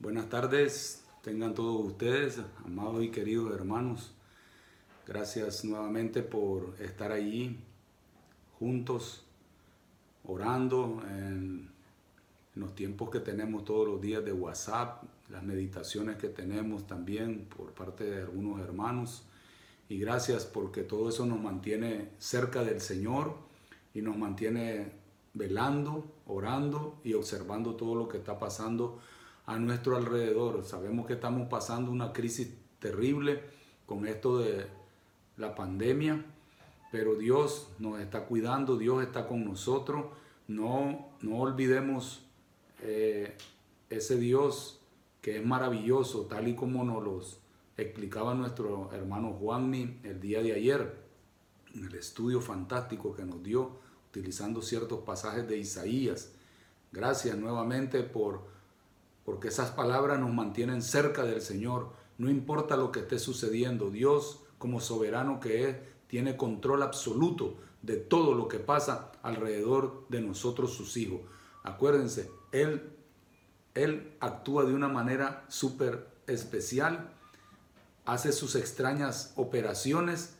Buenas tardes, tengan todos ustedes, amados y queridos hermanos. Gracias nuevamente por estar allí juntos, orando en, los tiempos que tenemos todos los días de WhatsApp, las meditaciones que tenemos también por parte de algunos hermanos. Y gracias porque todo eso nos mantiene cerca del Señor y nos mantiene velando, orando y observando todo lo que está pasando a nuestro alrededor. Sabemos que estamos pasando una crisis terrible con esto de la pandemia, pero Dios nos está cuidando, Dios está con nosotros. No, no olvidemos eh, ese Dios que es maravilloso, tal y como nos los explicaba nuestro hermano Juanmi el día de ayer, en el estudio fantástico que nos dio utilizando ciertos pasajes de Isaías. Gracias nuevamente por porque esas palabras nos mantienen cerca del Señor. No importa lo que esté sucediendo, Dios como soberano que es, tiene control absoluto de todo lo que pasa alrededor de nosotros sus hijos. Acuérdense, Él, Él actúa de una manera súper especial, hace sus extrañas operaciones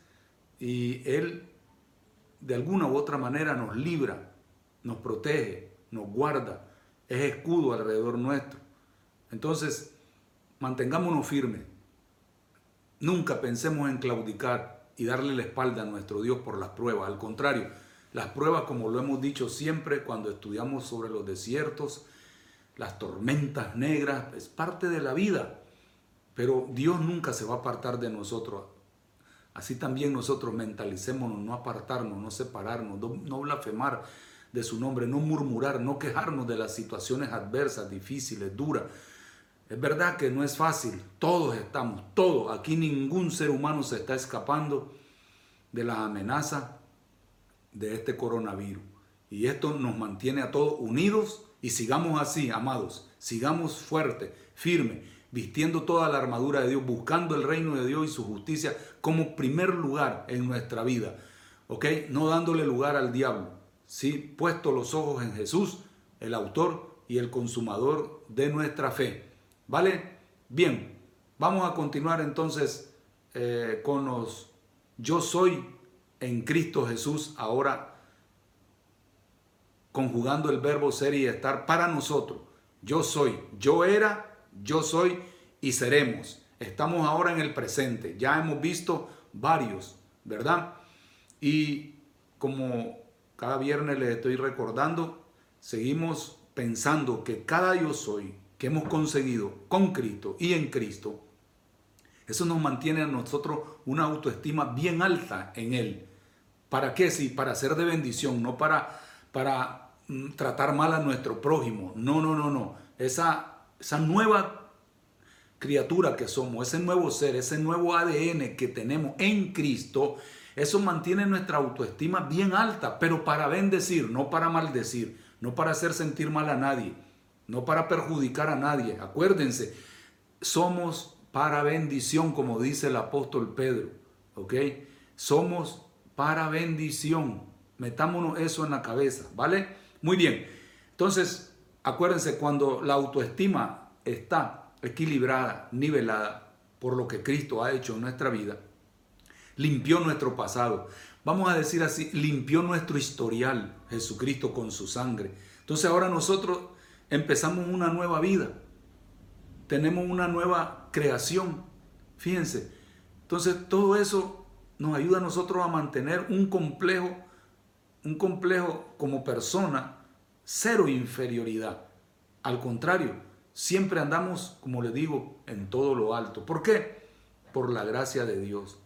y Él de alguna u otra manera nos libra, nos protege, nos guarda, es escudo alrededor nuestro. Entonces, mantengámonos firmes. Nunca pensemos en claudicar y darle la espalda a nuestro Dios por las pruebas. Al contrario, las pruebas, como lo hemos dicho siempre cuando estudiamos sobre los desiertos, las tormentas negras, es parte de la vida. Pero Dios nunca se va a apartar de nosotros. Así también nosotros mentalicémonos, no apartarnos, no separarnos, no blasfemar de su nombre, no murmurar, no quejarnos de las situaciones adversas, difíciles, duras. Es verdad que no es fácil, todos estamos, todos, aquí ningún ser humano se está escapando de las amenazas de este coronavirus. Y esto nos mantiene a todos unidos y sigamos así, amados, sigamos fuertes, firmes, vistiendo toda la armadura de Dios, buscando el reino de Dios y su justicia como primer lugar en nuestra vida. ¿Ok? No dándole lugar al diablo. Sí, puesto los ojos en Jesús, el autor y el consumador de nuestra fe. ¿Vale? Bien, vamos a continuar entonces eh, con los yo soy en Cristo Jesús ahora conjugando el verbo ser y estar para nosotros. Yo soy, yo era yo soy y seremos. Estamos ahora en el presente. Ya hemos visto varios, ¿verdad? Y como cada viernes les estoy recordando, seguimos pensando que cada yo soy que hemos conseguido con Cristo y en Cristo, eso nos mantiene a nosotros una autoestima bien alta en Él. ¿Para qué? Sí, para ser de bendición, no para, para mm, tratar mal a nuestro prójimo. No, no, no, no. Esa esa nueva criatura que somos, ese nuevo ser, ese nuevo ADN que tenemos en Cristo, eso mantiene nuestra autoestima bien alta, pero para bendecir, no para maldecir, no para hacer sentir mal a nadie, no para perjudicar a nadie. Acuérdense, somos para bendición, como dice el apóstol Pedro, ¿ok? Somos para bendición. Metámonos eso en la cabeza, ¿vale? Muy bien. Entonces, Acuérdense, cuando la autoestima está equilibrada, nivelada por lo que Cristo ha hecho en nuestra vida, limpió nuestro pasado. Vamos a decir así, limpió nuestro historial Jesucristo con su sangre. Entonces ahora nosotros empezamos una nueva vida. Tenemos una nueva creación. Fíjense. Entonces todo eso nos ayuda a nosotros a mantener un complejo, un complejo como persona cero inferioridad. Al contrario, siempre andamos, como le digo, en todo lo alto. ¿Por qué? Por la gracia de Dios.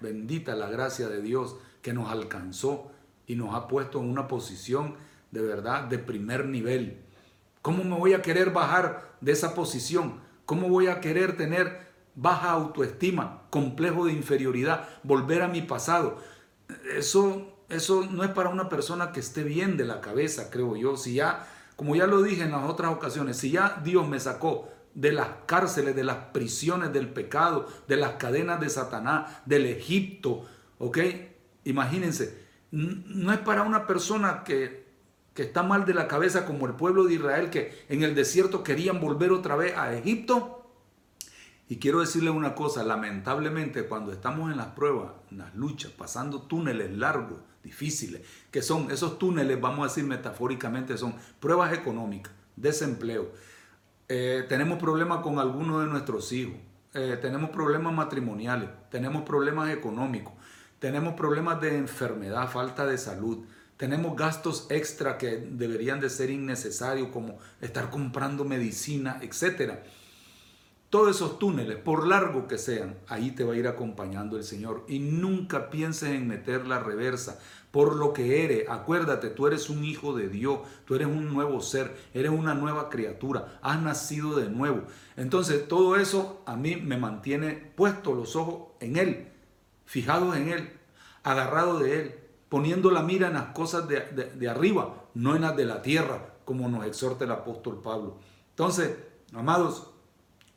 Bendita la gracia de Dios que nos alcanzó y nos ha puesto en una posición de verdad de primer nivel. ¿Cómo me voy a querer bajar de esa posición? ¿Cómo voy a querer tener baja autoestima, complejo de inferioridad, volver a mi pasado? Eso eso no es para una persona que esté bien de la cabeza, creo yo. Si ya, como ya lo dije en las otras ocasiones, si ya Dios me sacó de las cárceles, de las prisiones del pecado, de las cadenas de Satanás, del Egipto, ¿ok? Imagínense, no es para una persona que que está mal de la cabeza como el pueblo de Israel que en el desierto querían volver otra vez a Egipto. Y quiero decirle una cosa, lamentablemente cuando estamos en las pruebas, en las luchas, pasando túneles largos, difíciles, que son esos túneles, vamos a decir metafóricamente, son pruebas económicas, desempleo. Eh, tenemos problemas con algunos de nuestros hijos, eh, tenemos problemas matrimoniales, tenemos problemas económicos, tenemos problemas de enfermedad, falta de salud, tenemos gastos extra que deberían de ser innecesarios como estar comprando medicina, etcétera. Todos esos túneles, por largo que sean, ahí te va a ir acompañando el Señor. Y nunca pienses en meter la reversa por lo que eres. Acuérdate, tú eres un hijo de Dios, tú eres un nuevo ser, eres una nueva criatura, has nacido de nuevo. Entonces todo eso a mí me mantiene puesto los ojos en Él, fijados en Él, agarrado de Él, poniendo la mira en las cosas de, arriba, no en las de la tierra, como nos exhorta el apóstol Pablo. Entonces, amados,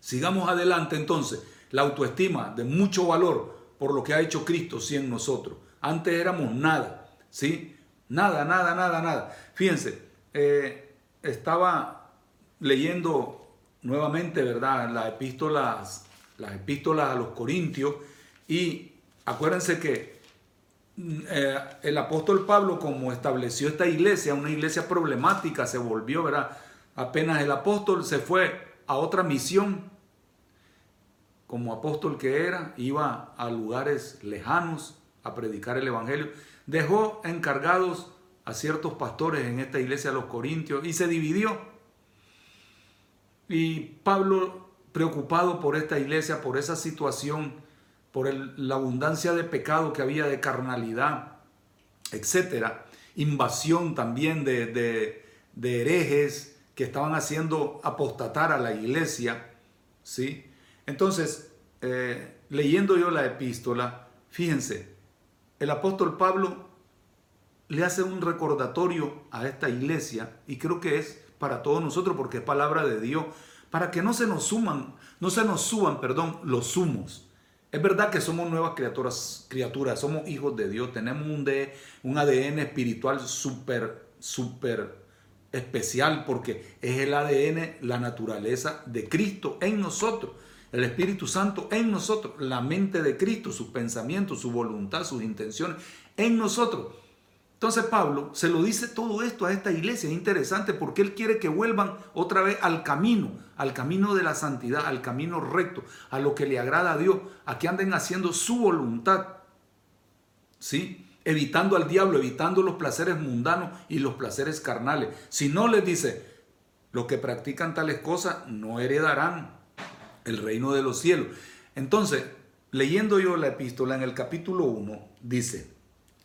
Sigamos adelante entonces. La autoestima de mucho valor por lo que ha hecho Cristo sí en nosotros. Antes éramos nada, ¿sí? Nada, nada, nada, nada. Fíjense, eh, estaba leyendo nuevamente, ¿verdad? Las epístolas, las epístolas a los Corintios y acuérdense que eh, el apóstol Pablo, como estableció esta iglesia, una iglesia problemática, se volvió, ¿verdad? Apenas el apóstol se fue a otra misión, como apóstol que era, iba a lugares lejanos a predicar el Evangelio, dejó encargados a ciertos pastores en esta iglesia de los Corintios y se dividió. Y Pablo, preocupado por esta iglesia, por esa situación, por la abundancia de pecado que había, de carnalidad, etcétera, invasión también de, herejes que estaban haciendo apostatar a la iglesia, ¿sí? Entonces, eh, leyendo yo la epístola, fíjense, el apóstol Pablo le hace un recordatorio a esta iglesia y creo que es para todos nosotros porque es palabra de Dios, para que no se nos suman, no se nos suban, perdón, los sumos. Es verdad que somos nuevas criaturas, criaturas somos hijos de Dios, tenemos un, un ADN espiritual súper, súper especial porque es el ADN, la naturaleza de Cristo en nosotros el Espíritu Santo en nosotros, la mente de Cristo, sus pensamientos, su voluntad, sus intenciones en nosotros. Entonces Pablo se lo dice todo esto a esta iglesia. Es interesante porque él quiere que vuelvan otra vez al camino, al camino de la santidad, al camino recto, a lo que le agrada a Dios, a que anden haciendo su voluntad. ¿Sí? Evitando al diablo, evitando los placeres mundanos y los placeres carnales. Si no les dice, los que practican tales cosas no heredarán el reino de los cielos. Entonces, leyendo yo la epístola en el capítulo 1, dice,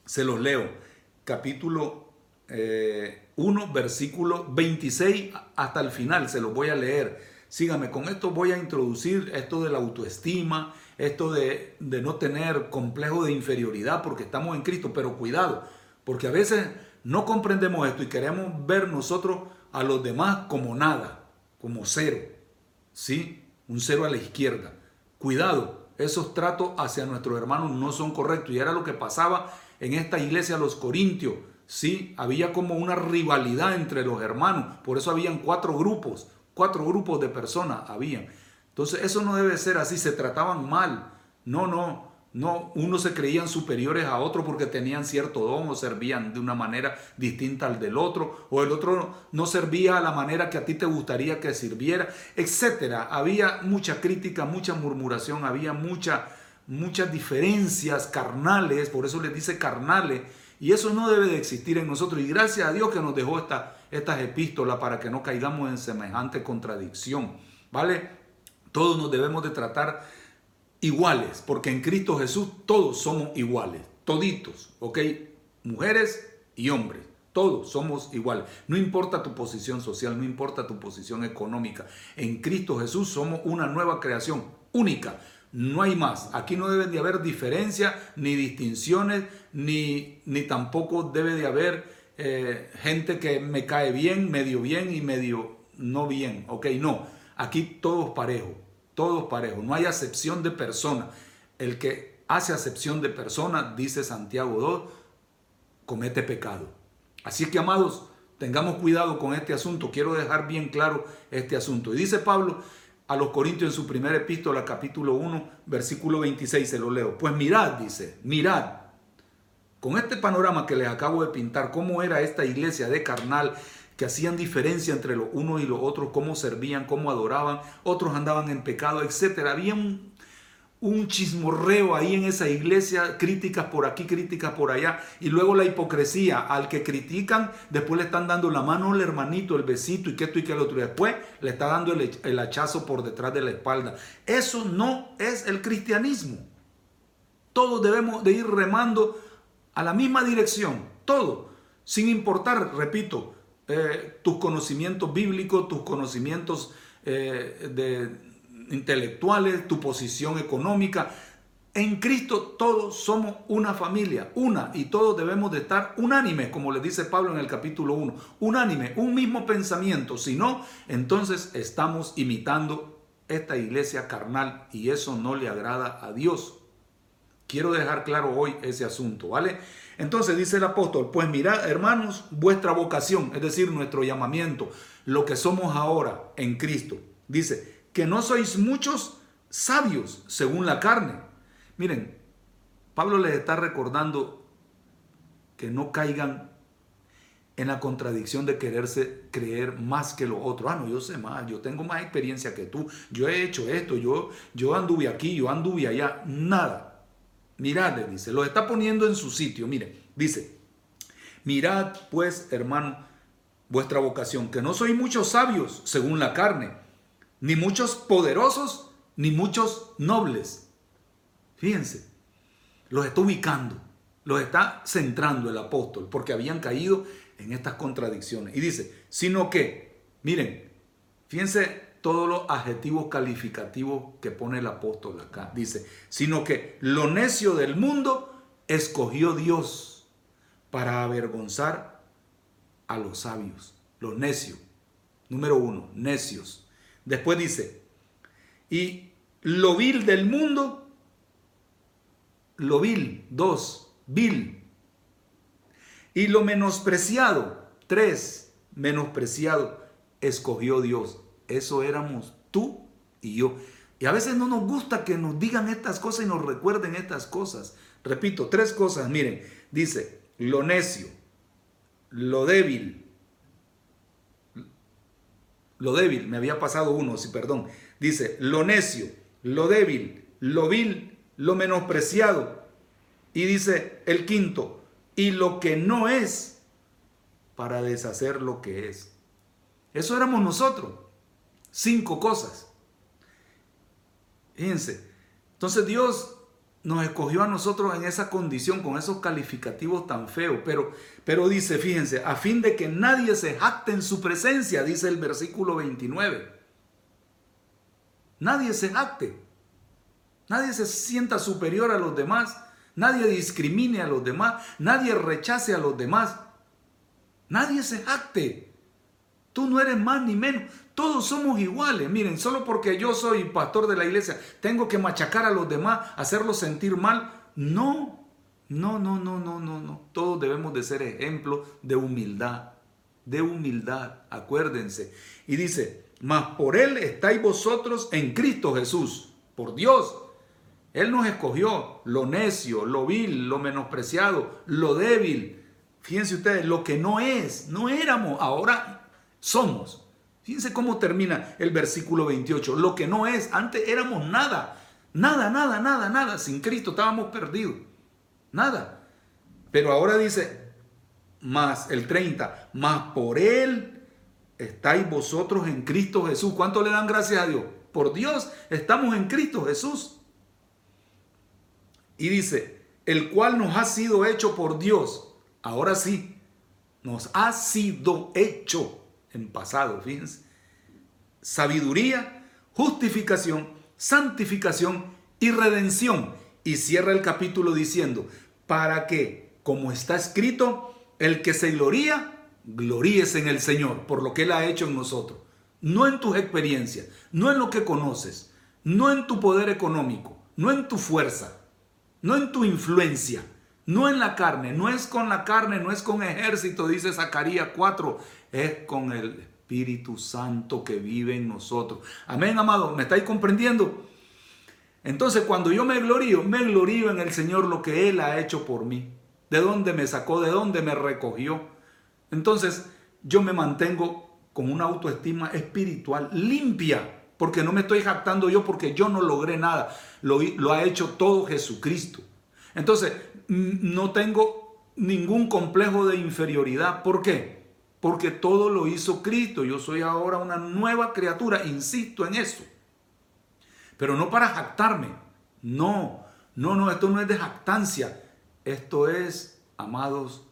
se los leo, capítulo 1, eh, versículo 26 hasta el final, se los voy a leer. Sígame, con esto voy a introducir esto de la autoestima, esto de, de no tener complejo de inferioridad porque estamos en Cristo, pero cuidado, porque a veces no comprendemos esto y queremos ver nosotros a los demás como nada, como cero. ¿Sí? un cero a la izquierda. Cuidado, esos tratos hacia nuestros hermanos no son correctos. Y era lo que pasaba en esta iglesia, los corintios. Sí, había como una rivalidad entre los hermanos. Por eso habían cuatro grupos, cuatro grupos de personas habían. Entonces eso no debe ser así, se trataban mal. No, no, no, unos se creían superiores a otros porque tenían cierto don o servían de una manera distinta al del otro, o el otro no servía a la manera que a ti te gustaría que sirviera, etcétera. Había mucha crítica, mucha murmuración, había mucha, muchas diferencias carnales, por eso les dice carnales, y eso no debe de existir en nosotros. Y gracias a Dios que nos dejó esta, estas epístolas para que no caigamos en semejante contradicción. ¿Vale? Todos nos debemos de tratar iguales, porque en Cristo Jesús todos somos iguales, toditos, ¿ok? Mujeres y hombres, todos somos iguales. No importa tu posición social, no importa tu posición económica. En Cristo Jesús somos una nueva creación, única. No hay más. Aquí no deben de haber diferencias, ni distinciones, ni, ni tampoco debe de haber eh, gente que me cae bien, medio bien y medio no bien. Ok, no. Aquí todos parejos todos parejos, no hay acepción de persona. El que hace acepción de persona, dice Santiago 2, comete pecado. Así que, amados, Tengamos cuidado con este asunto. Quiero dejar bien claro este asunto. Y dice Pablo a los Corintios en su primera epístola, capítulo 1, versículo 26, se lo leo. Pues mirad, dice, mirad, con este panorama que les acabo de pintar, cómo era esta iglesia de carnal, que hacían diferencia entre los unos y los otros, cómo servían, cómo adoraban, otros andaban en pecado, etc. Había un, un chismorreo ahí en esa iglesia, críticas por aquí, críticas por allá, y luego la hipocresía, al que critican, después le están dando la mano al hermanito, el besito y que esto y que el otro, y después le está dando el, el hachazo por detrás de la espalda. Eso no es el cristianismo. Todos debemos de ir remando a la misma dirección, todo, sin importar, repito, eh, tus conocimientos bíblicos, tus conocimientos eh, de intelectuales, tu posición económica. En Cristo todos somos una familia, una, y todos debemos de estar unánimes, como le dice Pablo en el capítulo 1, unánime, un mismo pensamiento, si no, entonces estamos imitando esta iglesia carnal y eso no le agrada a Dios. Quiero dejar claro hoy ese asunto, ¿vale? Entonces dice el apóstol, pues mirad hermanos, vuestra vocación, es decir, nuestro llamamiento, lo que somos ahora en Cristo. Dice, que no sois muchos sabios según la carne. Miren, Pablo les está recordando que no caigan en la contradicción de quererse creer más que los otros. Ah, no, yo sé más, yo tengo más experiencia que tú, yo he hecho esto, yo, yo anduve aquí, yo anduve allá. Nada. Mirad, le dice, lo está poniendo en su sitio. Miren, dice, mirad pues, hermano, vuestra vocación, que no sois muchos sabios según la carne ni muchos poderosos, ni muchos nobles. Fíjense, los está ubicando, los está centrando el apóstol, porque habían caído en estas contradicciones. Y dice, sino que, miren, fíjense todos los adjetivos calificativos que pone el apóstol acá. Dice, sino que lo necio del mundo escogió Dios para avergonzar a los sabios, los necios. Número uno, necios. Después dice, y lo vil del mundo, lo vil, dos, vil. Y lo menospreciado, tres, menospreciado, escogió Dios. Eso éramos tú y yo. Y a veces no nos gusta que nos digan estas cosas y nos recuerden estas cosas. Repito, tres cosas. Miren, dice, lo necio, lo débil, lo débil, me había pasado uno, sí, perdón. Dice, lo necio, lo débil, lo vil, lo menospreciado. Y dice el quinto, y lo que no es para deshacer lo que es. Eso éramos nosotros. Cinco cosas. Fíjense. Entonces Dios nos escogió a nosotros en esa condición, con esos calificativos tan feos. Pero, pero dice, fíjense, a fin de que nadie se jacte en su presencia, dice el versículo 29. Nadie se jacte. Nadie se sienta superior a los demás. Nadie discrimine a los demás. Nadie rechace a los demás. Nadie se jacte. Tú no eres más ni menos. Todos somos iguales. Miren, solo porque yo soy pastor de la iglesia, tengo que machacar a los demás, hacerlos sentir mal. No, no, no, no, no, no, no. Todos debemos de ser ejemplo de humildad, de humildad, acuérdense. Y dice, mas por Él estáis vosotros en Cristo Jesús, por Dios. Él nos escogió lo necio, lo vil, lo menospreciado, lo débil. Fíjense ustedes, lo que no es, no éramos, ahora somos. Fíjense cómo termina el versículo 28. Lo que no es, antes éramos nada. Nada, nada, nada, nada. Sin Cristo estábamos perdidos. Nada. Pero ahora dice, más el 30, más por Él estáis vosotros en Cristo Jesús. ¿Cuánto le dan gracias a Dios? Por Dios estamos en Cristo Jesús. Y dice, el cual nos ha sido hecho por Dios. Ahora sí, nos ha sido hecho en pasado, fíjense. Sabiduría, justificación, santificación y redención. Y cierra el capítulo diciendo, para que, como está escrito, el que se gloría, gloríese en el Señor por lo que Él ha hecho en nosotros. No en tus experiencias, no en lo que conoces, no en tu poder económico, no en tu fuerza, no en tu influencia, No en la carne, no es con la carne, no es con ejército, dice Zacarías 4, es con el Espíritu Santo que vive en nosotros. Amén, amado, ¿me estáis comprendiendo? Entonces, cuando yo me glorío, me glorío en el Señor lo que Él ha hecho por mí. De dónde me sacó, de dónde me recogió. Entonces, yo me mantengo con una autoestima espiritual limpia, porque no me estoy jactando yo, porque yo no logré nada. Lo, lo ha hecho todo Jesucristo. Entonces, no tengo ningún complejo de inferioridad. ¿Por qué? Porque todo lo hizo Cristo. Yo soy ahora una nueva criatura, insisto en eso. Pero no para jactarme. No, no, no, esto no es de jactancia. Esto es, amados,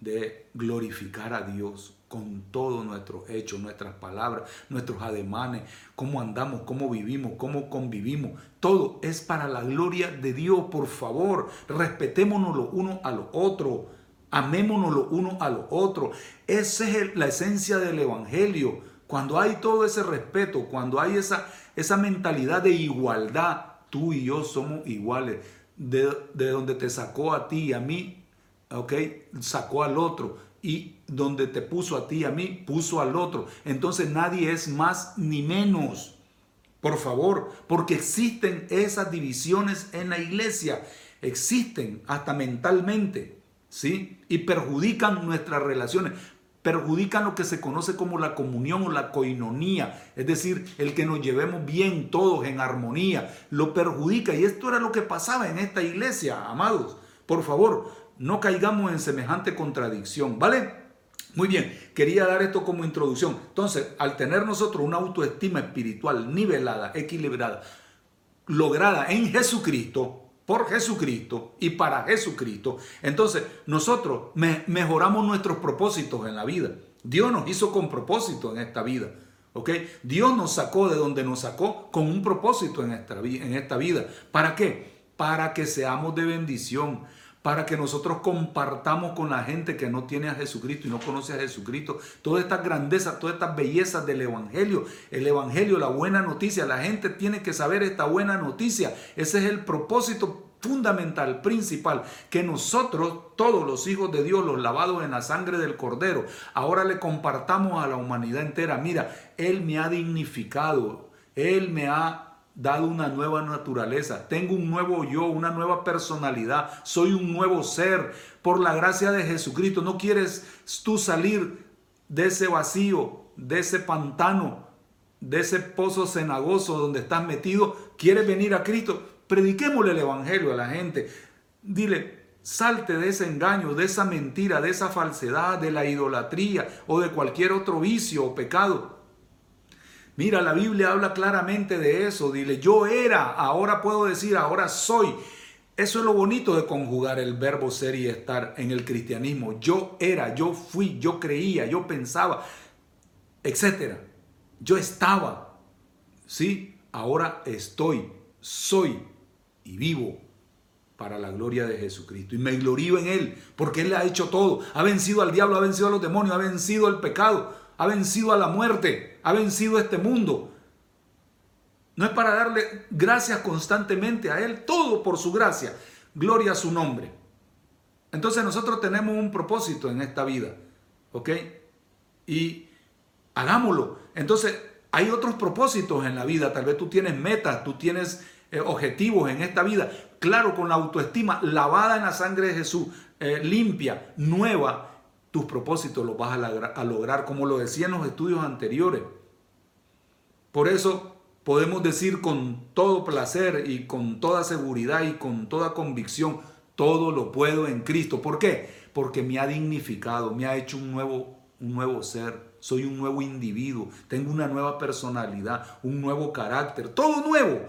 de glorificar a Dios con todos nuestros hechos, nuestras palabras, nuestros ademanes, cómo andamos, cómo vivimos, cómo convivimos. Todo es para la gloria de Dios. Por favor, respetémonos los unos a los otros. Amémonos los unos a los otros. Esa es la esencia del Evangelio. Cuando hay todo ese respeto, cuando hay esa, esa mentalidad de igualdad, tú y yo somos iguales. De, de donde te sacó a ti y a mí, ¿ok? Sacó al otro. Y donde te puso a ti y a mí, puso al otro. Entonces nadie es más ni menos. Por favor, porque existen esas divisiones en la iglesia. Existen hasta mentalmente, ¿sí? Y perjudican nuestras relaciones perjudican lo que se conoce como la comunión o la coinonía, es decir, el que nos llevemos bien todos en armonía, lo perjudica. Y esto era lo que pasaba en esta iglesia, amados. Por favor, no caigamos en semejante contradicción, ¿vale? Muy bien, quería dar esto como introducción. Entonces, al tener nosotros una autoestima espiritual nivelada, equilibrada, lograda en Jesucristo, por Jesucristo y para Jesucristo, entonces nosotros mejoramos nuestros propósitos en la vida. Dios nos hizo con propósito en esta vida. ¿ok? Dios nos sacó de donde nos sacó con un propósito en esta, en esta vida. ¿Para qué? Para que seamos de bendición para que nosotros compartamos con la gente que no tiene a Jesucristo y no conoce a Jesucristo todas estas grandezas, todas estas bellezas del Evangelio. El Evangelio, la buena noticia, la gente tiene que saber esta buena noticia. Ese es el propósito fundamental, principal, que nosotros, todos los hijos de Dios, los lavados en la sangre del Cordero, ahora le compartamos a la humanidad entera. Mira, Él me ha dignificado, Él me ha dado una nueva naturaleza, tengo un nuevo yo, una nueva personalidad, soy un nuevo ser por la gracia de Jesucristo. No quieres tú salir de ese vacío, de ese pantano, de ese pozo cenagoso donde estás metido, quieres venir a Cristo. Prediquémosle el Evangelio a la gente. Dile, salte de ese engaño, de esa mentira, de esa falsedad, de la idolatría o de cualquier otro vicio o pecado. Mira, la Biblia habla claramente de eso. Dile, yo era, ahora puedo decir, ahora soy. Eso es lo bonito de conjugar el verbo ser y estar en el cristianismo. Yo era, yo fui, yo creía, yo pensaba, etcétera. Yo estaba. Sí, ahora estoy, soy y vivo para la gloria de Jesucristo. Y me glorío en Él, porque Él ha hecho todo. Ha vencido al diablo, ha vencido a los demonios, ha vencido el pecado ha vencido a la muerte, ha vencido este mundo. No es para darle gracias constantemente a Él, todo por su gracia. Gloria a su nombre. Entonces nosotros tenemos un propósito en esta vida, ¿ok? Y hagámoslo. Entonces hay otros propósitos en la vida. Tal vez tú tienes metas, tú tienes eh, objetivos en esta vida. Claro, con la autoestima lavada en la sangre de Jesús, eh, limpia, nueva, tus propósitos los vas a lograr, como lo decían los estudios anteriores. Por eso podemos decir con todo placer y con toda seguridad y con toda convicción, todo lo puedo en Cristo. ¿Por qué? Porque me ha dignificado, me ha hecho un nuevo, un nuevo ser, soy un nuevo individuo, tengo una nueva personalidad, un nuevo carácter, todo nuevo.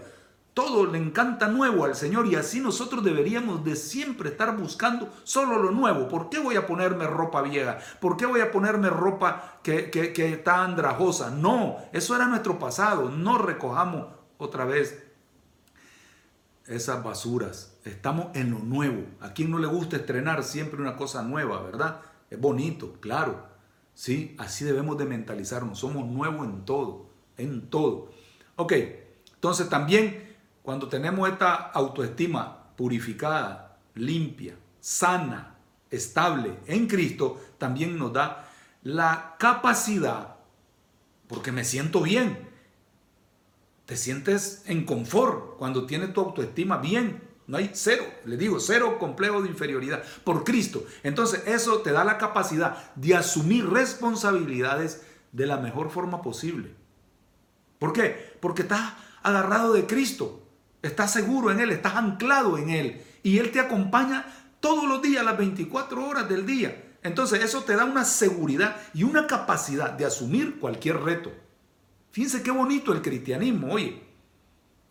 Todo le encanta nuevo al Señor y así nosotros deberíamos de siempre estar buscando solo lo nuevo. ¿Por qué voy a ponerme ropa vieja? ¿Por qué voy a ponerme ropa que, que está andrajosa? No, eso era nuestro pasado. No recojamos otra vez esas basuras. Estamos en lo nuevo. A quien no le gusta estrenar siempre una cosa nueva, ¿verdad? Es bonito, claro. Sí, así debemos de mentalizarnos. Somos nuevos en todo, en todo. Ok, entonces también cuando tenemos esta autoestima purificada, limpia, sana, estable en Cristo, también nos da la capacidad, porque me siento bien. Te sientes en confort cuando tienes tu autoestima bien. No hay cero, le digo, cero complejo de inferioridad por Cristo. Entonces eso te da la capacidad de asumir responsabilidades de la mejor forma posible. ¿Por qué? Porque estás agarrado de Cristo, estás seguro en Él, estás anclado en Él y Él te acompaña todos los días, las 24 horas del día. Entonces eso te da una seguridad y una capacidad de asumir cualquier reto. Fíjense qué bonito el cristianismo, oye.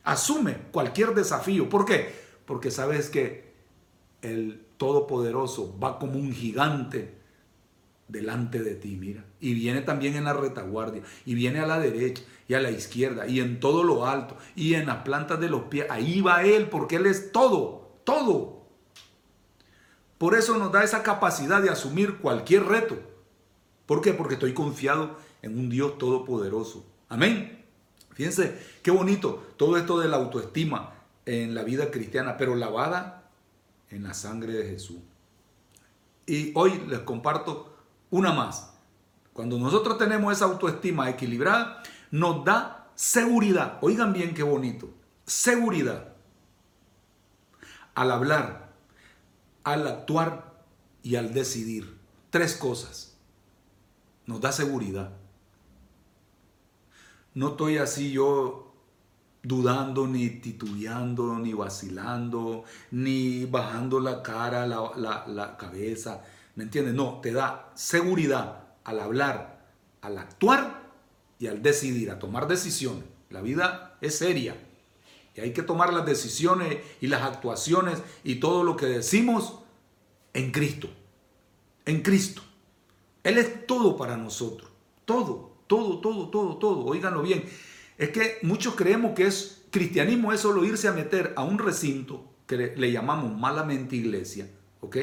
Asume cualquier desafío. ¿Por qué? Porque sabes que el Todopoderoso va como un gigante delante de ti, mira. Y viene también en la retaguardia, y viene a la derecha y a la izquierda, y en todo lo alto, y en las plantas de los pies. Ahí va Él, porque Él es todo, todo. Por eso nos da esa capacidad de asumir cualquier reto. ¿Por qué? Porque estoy confiado en un Dios todopoderoso. Amén. Fíjense qué bonito todo esto de la autoestima en la vida cristiana, pero lavada en la sangre de Jesús. Y hoy les comparto una más. Cuando nosotros tenemos esa autoestima equilibrada, nos da seguridad. Oigan bien qué bonito. Seguridad. Al hablar, al actuar y al decidir. Tres cosas. Nos da seguridad. No estoy así yo dudando, ni titubeando, ni vacilando, ni bajando la cara, la, la cabeza ¿Me entiendes? No, te da seguridad al hablar, al actuar y al decidir, a tomar decisiones. La vida es seria y hay que tomar las decisiones y las actuaciones y todo lo que decimos en Cristo. En Cristo. Él es todo para nosotros. Todo, todo, todo, todo, todo. Óiganlo bien. Es que muchos creemos que es cristianismo es solo irse a meter a un recinto que le, le llamamos malamente iglesia, ¿ok?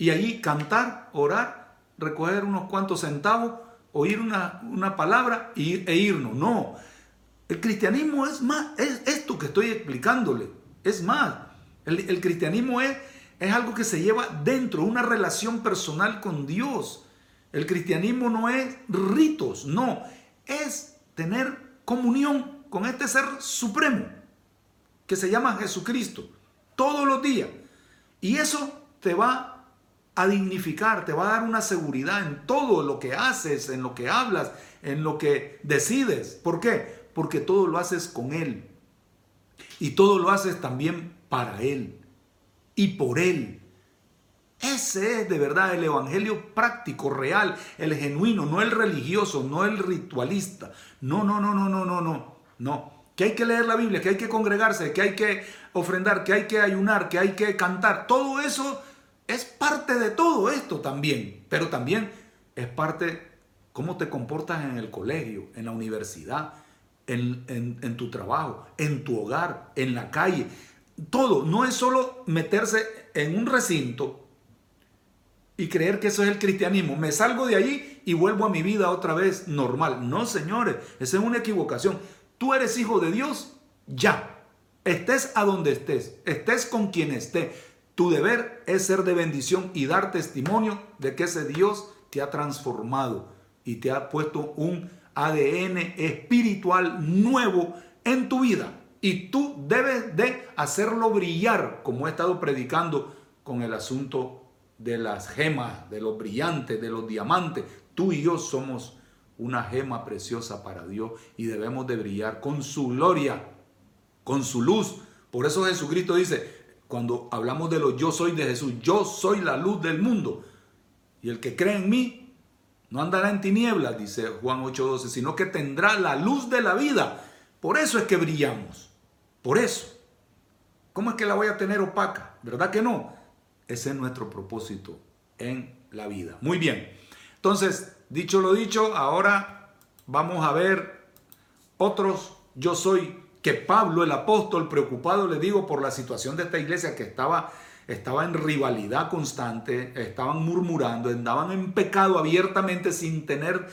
y allí cantar, orar, recoger unos cuantos centavos, oír una, una palabra e irnos. No, el cristianismo es más, es esto que estoy explicándole, es más, el, cristianismo es, es algo que se lleva dentro, una relación personal con Dios. El cristianismo no es ritos, no, es tener comunión con este ser supremo que se llama Jesucristo todos los días. Y eso te va a dignificar, te va a dar una seguridad en todo lo que haces, en lo que hablas, en lo que decides. ¿Por qué? Porque todo lo haces con Él. Y todo lo haces también para Él y por Él. Ese es de verdad el evangelio práctico, real, el genuino, no el religioso, no el ritualista. No, no, no, no, no, no, no. No. Que hay que leer la Biblia, que hay que congregarse, que hay que ofrendar, que hay que ayunar, que hay que cantar. Todo eso es parte de todo esto también, pero también es parte cómo te comportas en el colegio, en la universidad, en, tu trabajo, en tu hogar, en la calle. Todo, no es solo meterse en un recinto y creer que eso es el cristianismo. Me salgo de allí y vuelvo a mi vida otra vez normal. No, señores, esa es una equivocación. Tú eres hijo de Dios, ya. Estés a donde estés, estés con quien estés tu deber es ser de bendición y dar testimonio de que ese Dios te ha transformado y te ha puesto un ADN espiritual nuevo en tu vida. Y tú debes de hacerlo brillar, como he estado predicando con el asunto de las gemas, de los brillantes, de los diamantes. Tú y yo somos una gema preciosa para Dios y debemos de brillar con su gloria, con su luz. Por eso Jesucristo dice, cuando hablamos de lo yo soy de Jesús, yo soy la luz del mundo. Y el que cree en mí no andará en tinieblas, dice Juan 8:12, sino que tendrá la luz de la vida. Por eso es que brillamos. Por eso. ¿Cómo es que la voy a tener opaca? ¿Verdad que no? Ese es nuestro propósito en la vida. Muy bien. Entonces, dicho lo dicho, ahora vamos a ver otros yo soy que Pablo, el apóstol, preocupado, le digo, por la situación de esta iglesia que estaba, estaba en rivalidad constante, estaban murmurando, andaban en pecado abiertamente sin tener,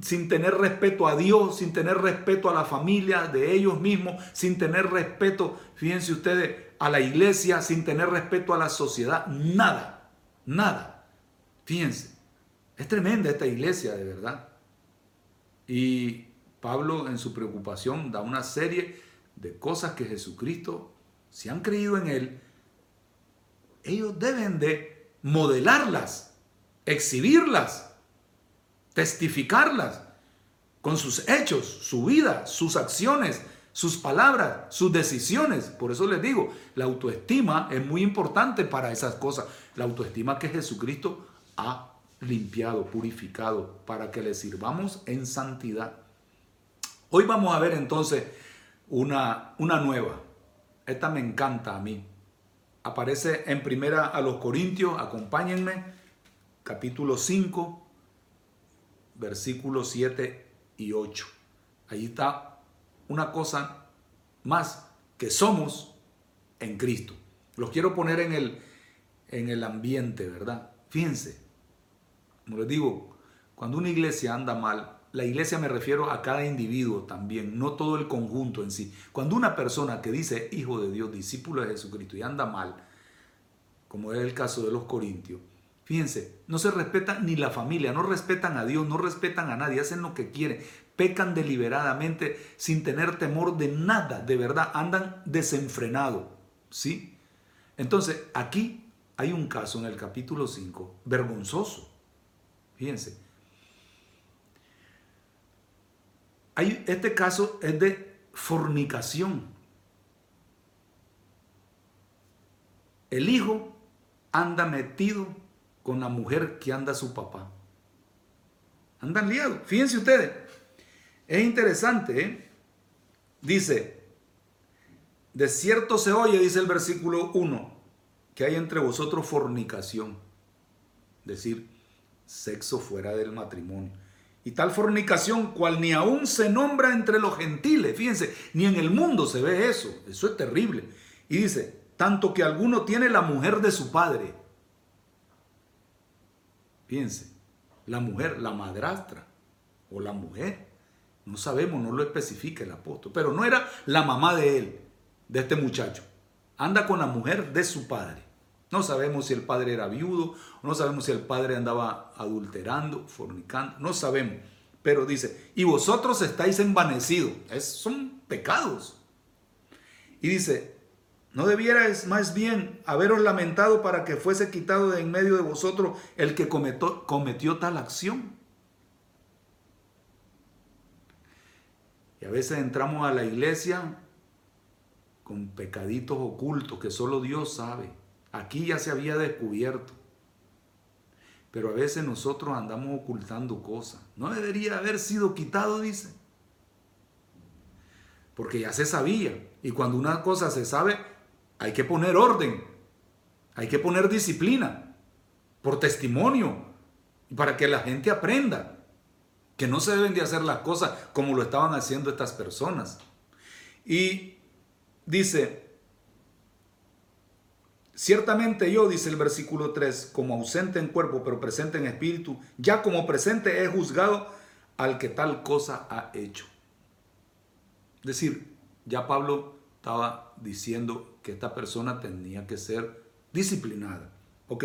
sin tener respeto a Dios, sin tener respeto a la familia de ellos mismos, sin tener respeto, fíjense ustedes, a la iglesia, sin tener respeto a la sociedad, nada. nada. Fíjense, es tremenda esta iglesia de verdad. Y Pablo en su preocupación da una serie de cosas que Jesucristo, si han creído en Él, ellos deben de modelarlas, exhibirlas, testificarlas con sus hechos, su vida, sus acciones, sus palabras, sus decisiones. Por eso les digo, la autoestima es muy importante para esas cosas. La autoestima que Jesucristo ha limpiado, purificado, para que le sirvamos en santidad. Hoy vamos a ver entonces una, una nueva. Esta me encanta a mí. Aparece en primera a los Corintios, acompáñenme, capítulo 5, versículos 7 y 8. Ahí está una cosa más que somos en Cristo. Los quiero poner en el, en el ambiente, ¿verdad? Fíjense, como les digo, cuando una iglesia anda mal, la iglesia me refiero a cada individuo también, no todo el conjunto en sí. Cuando una persona que dice hijo de Dios, discípulo de Jesucristo y anda mal, como es el caso de los corintios, fíjense, no se respeta ni la familia, no respetan a Dios, no respetan a nadie, hacen lo que quieren, pecan deliberadamente sin tener temor de nada, de verdad, andan desenfrenados, ¿sí? Entonces, aquí hay un caso en el capítulo 5, vergonzoso. Fíjense. Este caso es de fornicación. El hijo anda metido con la mujer que anda su papá. Andan liados. Fíjense ustedes. Es interesante, ¿eh? Dice, de cierto se oye, dice el versículo 1, que hay entre vosotros fornicación, es decir, sexo fuera del matrimonio. Y tal fornicación cual ni aún se nombra entre los gentiles, fíjense, ni en el mundo se ve eso, eso es terrible. Y dice, tanto que alguno tiene la mujer de su padre. Fíjense, la mujer, la madrastra o la mujer. No sabemos, no lo especifica el apóstol. Pero no era la mamá de él, de este muchacho. Anda con la mujer de su padre. No sabemos si el padre era viudo, no sabemos si el padre andaba adulterando, fornicando, no sabemos. Pero dice, y vosotros estáis envanecidos. Es, son pecados. Y dice, ¿no debierais más bien haberos lamentado para que fuese quitado de en medio de vosotros el que cometió, cometió tal acción? Y a veces entramos a la iglesia con pecaditos ocultos que solo Dios sabe. Aquí ya se había descubierto. Pero a veces nosotros andamos ocultando cosas. No debería haber sido quitado, dice. Porque ya se sabía. Y cuando una cosa se sabe, hay que poner orden. Hay que poner disciplina. Por testimonio. Para que la gente aprenda que no se deben de hacer las cosas como lo estaban haciendo estas personas. Y dice, ciertamente yo, dice el versículo 3, como ausente en cuerpo, pero presente en espíritu, ya como presente he juzgado al que tal cosa ha hecho. Es decir, ya Pablo estaba diciendo que esta persona tenía que ser disciplinada. Ok,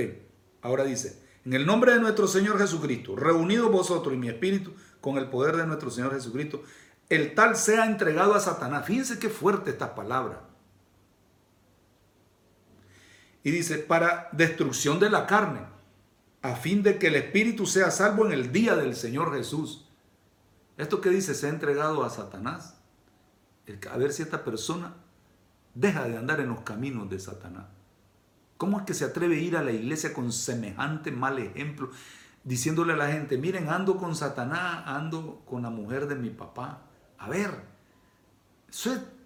ahora dice, en el nombre de nuestro Señor Jesucristo, reunidos vosotros y mi espíritu, con el poder de nuestro Señor Jesucristo, el tal sea entregado a Satanás. Fíjense qué fuerte esta palabra. Y dice, para destrucción de la carne, a fin de que el espíritu sea salvo en el día del Señor Jesús. Esto que dice, se ha entregado a Satanás. A ver si esta persona deja de andar en los caminos de Satanás. ¿Cómo es que se atreve a ir a la iglesia con semejante mal ejemplo? diciéndole a la gente, miren, ando con Satanás, ando con la mujer de mi papá. A ver,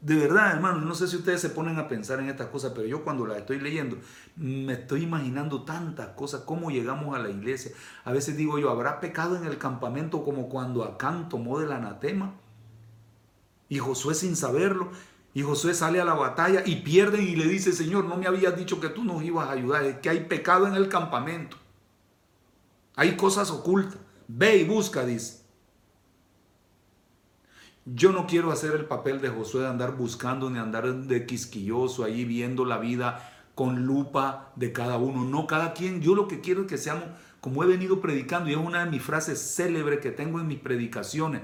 de verdad, hermano, no sé si ustedes se ponen a pensar en estas cosas, pero yo cuando las estoy leyendo, me estoy imaginando tantas cosas, cómo llegamos a la iglesia. A veces digo yo, ¿habrá pecado en el campamento como cuando Acán tomó del anatema? Y Josué sin saberlo, y Josué sale a la batalla y pierde y le dice, Señor, no me habías dicho que tú nos ibas a ayudar, es que hay pecado en el campamento. Hay cosas ocultas. Ve y busca, dice. Yo no quiero hacer el papel de Josué de andar buscando ni andar de quisquilloso ahí viendo la vida con lupa de cada uno. No cada quien. Yo lo que quiero es que seamos, como he venido predicando, y es una de mis frases célebres que tengo en mis predicaciones,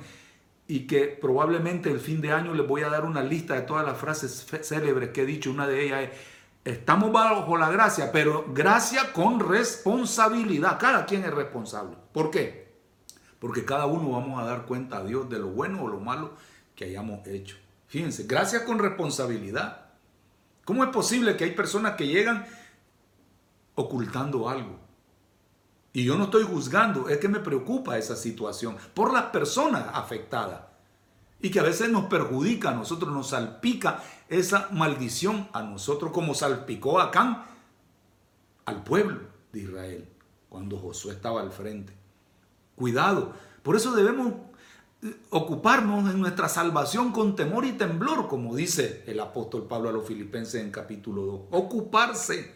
y que probablemente el fin de año les voy a dar una lista de todas las frases célebres que he dicho. Una de ellas es, estamos bajo la gracia, pero gracia con responsabilidad. Cada quien es responsable. ¿Por qué? Porque cada uno vamos a dar cuenta a Dios de lo bueno o lo malo que hayamos hecho. Fíjense, gracia con responsabilidad. ¿Cómo es posible que hay personas que llegan ocultando algo? Y yo no estoy juzgando, es que me preocupa esa situación por las personas afectadas. Y que a veces nos perjudica a nosotros, nos salpica esa maldición a nosotros como salpicó a Can al pueblo de Israel cuando Josué estaba al frente. Cuidado, por eso debemos eh, ocuparnos en nuestra salvación con temor y temblor, como dice el apóstol Pablo a los filipenses en capítulo 2. Ocuparse,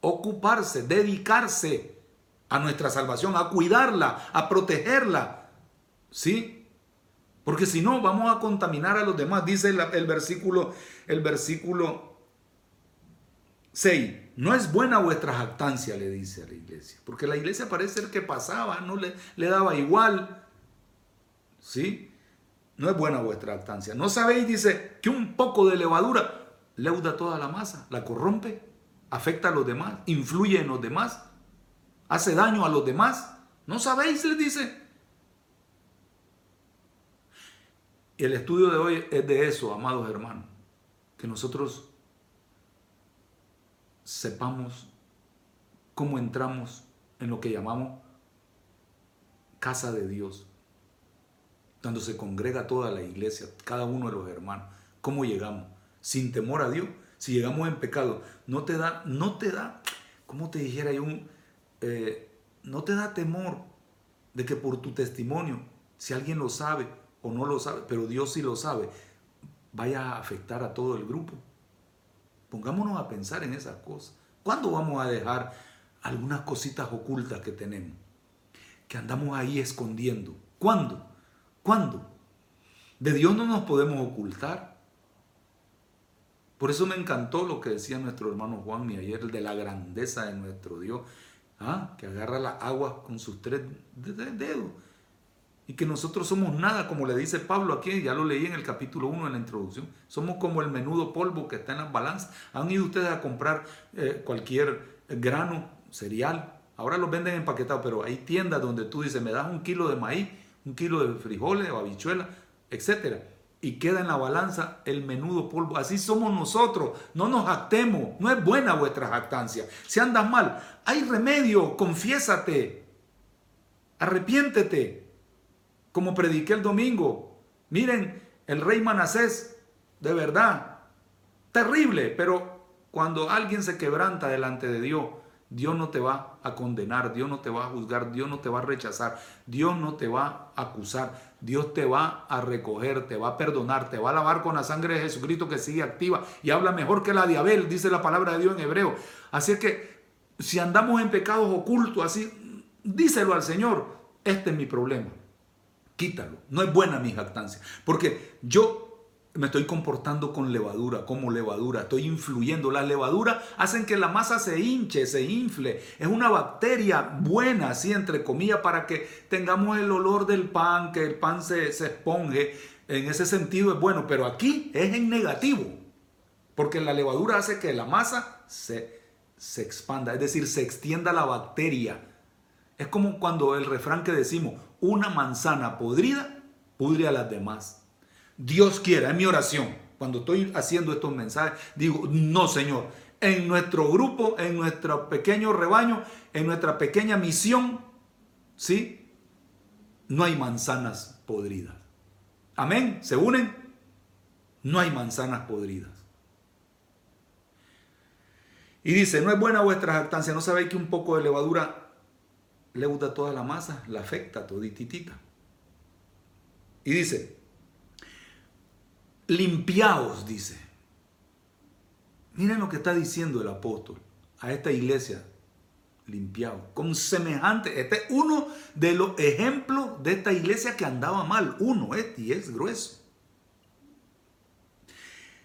ocuparse, dedicarse a nuestra salvación, a cuidarla, a protegerla. ¿Sí? Porque si no, vamos a contaminar a los demás. Dice el, versículo, el versículo 6. No es buena vuestra jactancia, le dice a la iglesia. Porque la iglesia parece ser que pasaba, no le, le daba igual. ¿Sí? No es buena vuestra jactancia. ¿No sabéis, dice, que un poco de levadura leuda toda la masa, la corrompe, afecta a los demás, influye en los demás? hace daño a los demás. ¿No sabéis? Les dice. El estudio de hoy es de eso, amados hermanos. Que nosotros sepamos cómo entramos en lo que llamamos casa de Dios. Cuando se congrega toda la iglesia, cada uno de los hermanos. ¿Cómo llegamos? Sin temor a Dios. Si llegamos en pecado, no te da, no te da, como te dijera yo, eh, no te da temor de que por tu testimonio, si alguien lo sabe o no lo sabe, pero Dios sí lo sabe, vaya a afectar a todo el grupo. Pongámonos a pensar en esas cosas. ¿Cuándo vamos a dejar algunas cositas ocultas que tenemos? Que andamos ahí escondiendo. ¿Cuándo? ¿Cuándo? De Dios no nos podemos ocultar. Por eso me encantó lo que decía nuestro hermano Juan y ayer de la grandeza de nuestro Dios ¿ah? que agarra la agua con sus tres dedos. Y que nosotros somos nada, como le dice Pablo aquí, ya lo leí en el capítulo 1 en la introducción. Somos como el menudo polvo que está en las balanzas. Han ido ustedes a comprar eh, cualquier grano, cereal. Ahora los venden empaquetados, pero hay tiendas donde tú dices, me das un kilo de maíz, un kilo de frijoles o habichuelas, etcétera y queda en la balanza el menudo polvo. Así somos nosotros. No nos jactemos. No es buena vuestra jactancia. Si andas mal, hay remedio. Confiésate. Arrepiéntete. Como prediqué el domingo. Miren, el rey Manasés, de verdad, terrible. Pero cuando alguien se quebranta delante de Dios, Dios no te va a condenar, Dios no te va a juzgar, Dios no te va a rechazar, Dios no te va a acusar, Dios te va a recoger, te va a perdonar, te va a lavar con la sangre de Jesucristo que sigue activa y habla mejor que la de Abel, dice la palabra de Dios en hebreo. Así es que si andamos en pecados ocultos así, díselo al Señor, este es mi problema. Quítalo. No es buena mi jactancia. Porque yo me estoy comportando con levadura, como levadura, estoy influyendo. Las levaduras hacen que la masa se hinche, se infle. Es una bacteria buena, así entre comillas, para que tengamos el olor del pan, que el pan se, se esponje. En ese sentido es bueno, pero aquí es en negativo, porque la levadura hace que la masa se, se expanda, es decir, se extienda la bacteria. Es como cuando el refrán que decimos, una manzana podrida pudre a las demás. Dios quiera, es mi oración. Cuando estoy haciendo estos mensajes, digo, no, Señor, en nuestro grupo, en nuestro pequeño rebaño, en nuestra pequeña misión, ¿sí? No hay manzanas podridas. Amén. ¿Se unen? No hay manzanas podridas. Y dice, no es buena vuestra jactancia, no sabéis que un poco de levadura leuda toda la masa, la afecta todititita. Y dice, limpiaos, dice. Miren lo que está diciendo el apóstol a esta iglesia, limpiaos, con semejante. Este es uno de los ejemplos de esta iglesia que andaba mal. Uno, este, y es grueso.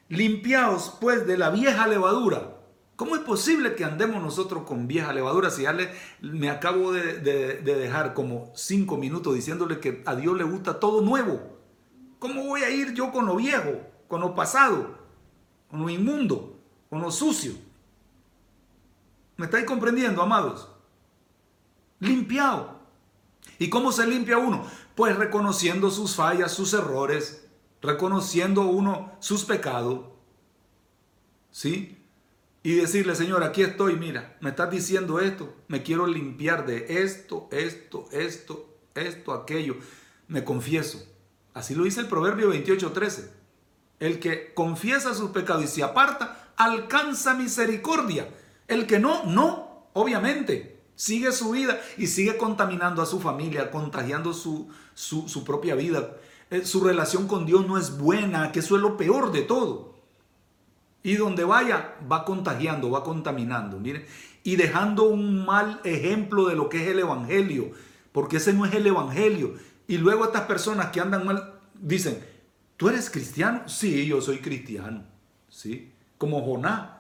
Limpiaos pues de la vieja levadura ¿Cómo es posible que andemos nosotros con vieja levadura si ya le, me acabo de, de dejar como cinco minutos diciéndole que a Dios le gusta todo nuevo? ¿Cómo voy a ir yo con lo viejo, con lo pasado, con lo inmundo, con lo sucio? ¿Me estáis comprendiendo, amados? Limpiado. ¿Y cómo se limpia uno? Pues reconociendo sus fallas, sus errores, reconociendo uno sus pecados. ¿Sí? Y decirle, Señor, aquí estoy, mira, me estás diciendo esto, me quiero limpiar de esto, esto, esto, esto, aquello. Me confieso. Así lo dice el Proverbio 28:13. El que confiesa sus pecados y se aparta, alcanza misericordia. El que no, no, obviamente. Sigue su vida y sigue contaminando a su familia, contagiando su, su, propia vida. Eh, su relación con Dios no es buena, que eso es lo peor de todo. Y donde vaya, va contagiando, va contaminando, miren, y dejando un mal ejemplo de lo que es el Evangelio, porque ese no es el Evangelio. Y luego estas personas que andan mal dicen, ¿tú eres cristiano? Sí, yo soy cristiano, ¿sí? Como Jonás,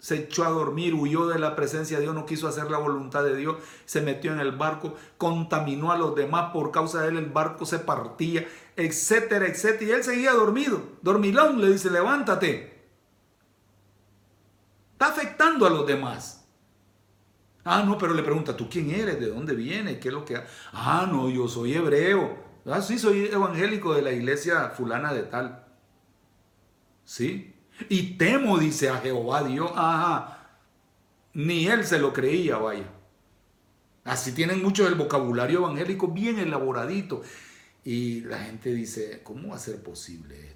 se echó a dormir, huyó de la presencia de Dios, no quiso hacer la voluntad de Dios, se metió en el barco, contaminó a los demás, por causa de él el barco se partía, etcétera, etcétera. Y él seguía dormido. Dormilón le dice, levántate. Está afectando a los demás. Ah, no, pero le pregunta, ¿tú quién eres? ¿De dónde vienes? ¿Qué es lo que... Ah, no, yo soy hebreo. Ah, sí, soy evangélico de la iglesia fulana de tal. ¿Sí? Y temo, dice a Jehová Dios. Ajá. Ni él se lo creía, vaya. Así tienen mucho el vocabulario evangélico bien elaboradito. Y la gente dice, ¿cómo va a ser posible?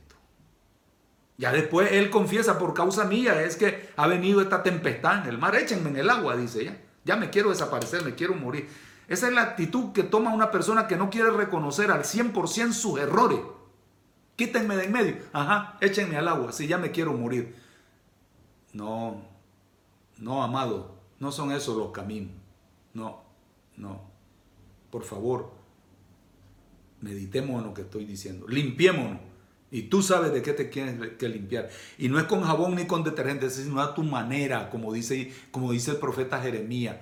Ya después él confiesa por causa mía, es que ha venido esta tempestad en el mar, échenme en el agua, dice ya. Ya me quiero desaparecer, me quiero morir. Esa es la actitud que toma una persona que no quiere reconocer al 100% sus errores. Quítenme de en medio. Ajá, échenme al agua, si ya me quiero morir. No, no, amado, no son esos los caminos. No, no. Por favor, meditemos en lo que estoy diciendo. Limpiémonos. Y tú sabes de qué te tienes que limpiar. Y no es con jabón ni con detergente, sino a tu manera, como dice, como dice el profeta Jeremías.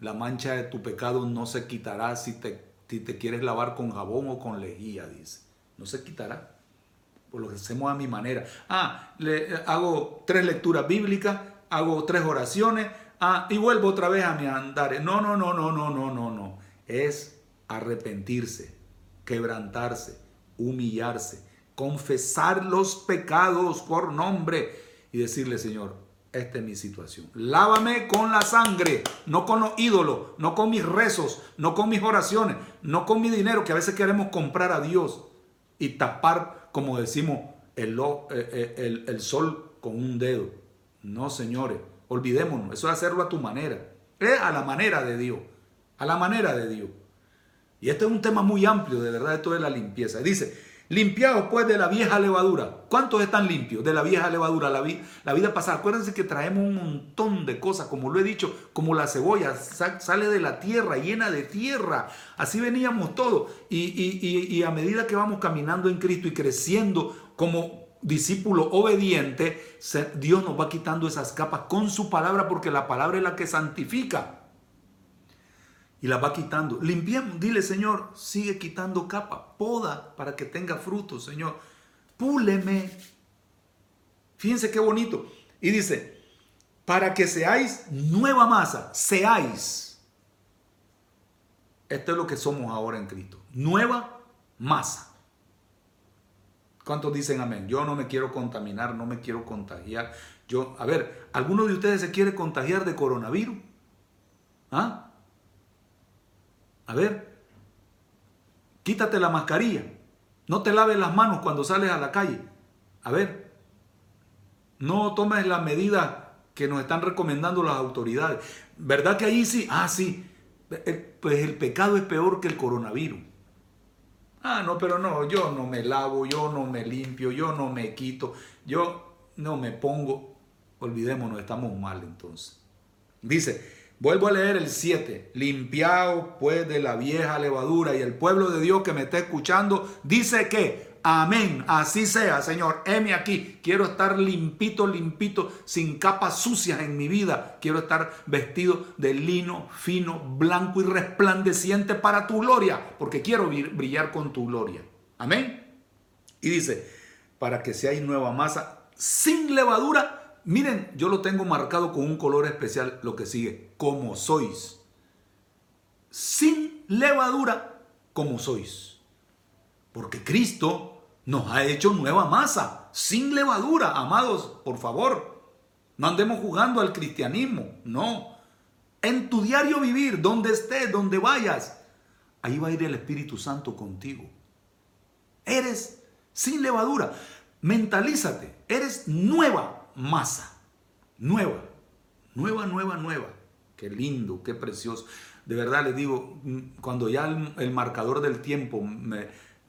La mancha de tu pecado no se quitará si te, si te quieres lavar con jabón o con lejía, dice. No se quitará lo que hacemos a mi manera. Ah, le, hago tres lecturas bíblicas, hago tres oraciones, ah, y vuelvo otra vez a mi andar. No, no, no, no, no, no, no, no. Es arrepentirse, quebrantarse, humillarse, confesar los pecados por nombre y decirle, Señor, esta es mi situación. Lávame con la sangre, no con los ídolos, no con mis rezos, no con mis oraciones, no con mi dinero que a veces queremos comprar a Dios y tapar como decimos, el, eh, eh, el, sol con un dedo. No, señores, olvidémonos, eso es hacerlo a tu manera, a la manera de Dios, a la manera de Dios. Y este es un tema muy amplio, de verdad, esto de la limpieza. Dice, Limpiados pues de la vieja levadura. ¿Cuántos están limpios de la vieja levadura? La, la, vida pasada. Acuérdense que traemos un montón de cosas, como lo he dicho, como la cebolla sale de la tierra, llena de tierra. Así veníamos todos. Y, a medida que vamos caminando en Cristo y creciendo como discípulo obediente, Dios nos va quitando esas capas con su palabra, porque la palabra es la que santifica y la va quitando. Limpiemos, dile Señor, sigue quitando capa, poda para que tenga fruto, Señor. Púleme. Fíjense qué bonito. Y dice, para que seáis nueva masa, seáis. Esto es lo que somos ahora en Cristo. Nueva masa. ¿Cuántos dicen amén? Yo no me quiero contaminar, no me quiero contagiar. Yo, a ver, ¿alguno de ustedes se quiere contagiar de coronavirus? ¿Ah? A ver, quítate la mascarilla. No te laves las manos cuando sales a la calle. A ver, no tomes las medidas que nos están recomendando las autoridades. ¿Verdad que ahí sí? Ah, sí. Pues el pecado es peor que el coronavirus. Ah, no, pero no, yo no me lavo, yo no me limpio, yo no me quito, yo no me pongo. Olvidémonos, estamos mal entonces. Dice, Vuelvo a leer el 7. Limpiado pues de la vieja levadura. Y el pueblo de Dios que me está escuchando dice que Amén. Así sea, Señor. Heme aquí. Quiero estar limpito, limpito, sin capas sucias en mi vida. Quiero estar vestido de lino fino, blanco y resplandeciente para tu gloria, porque quiero brillar con tu gloria. Amén. Y dice, para que seáis nueva masa sin levadura. Miren, yo lo tengo marcado con un color especial, lo que sigue, como sois. Sin levadura, como sois. Porque Cristo nos ha hecho nueva masa, sin levadura, amados, por favor. No andemos jugando al cristianismo, no. En tu diario vivir, donde estés, donde vayas, ahí va a ir el Espíritu Santo contigo. Eres sin levadura. Mentalízate, eres nueva masa. Nueva, nueva, nueva, nueva. Qué lindo, qué precioso. De verdad les digo, cuando ya el, marcador del tiempo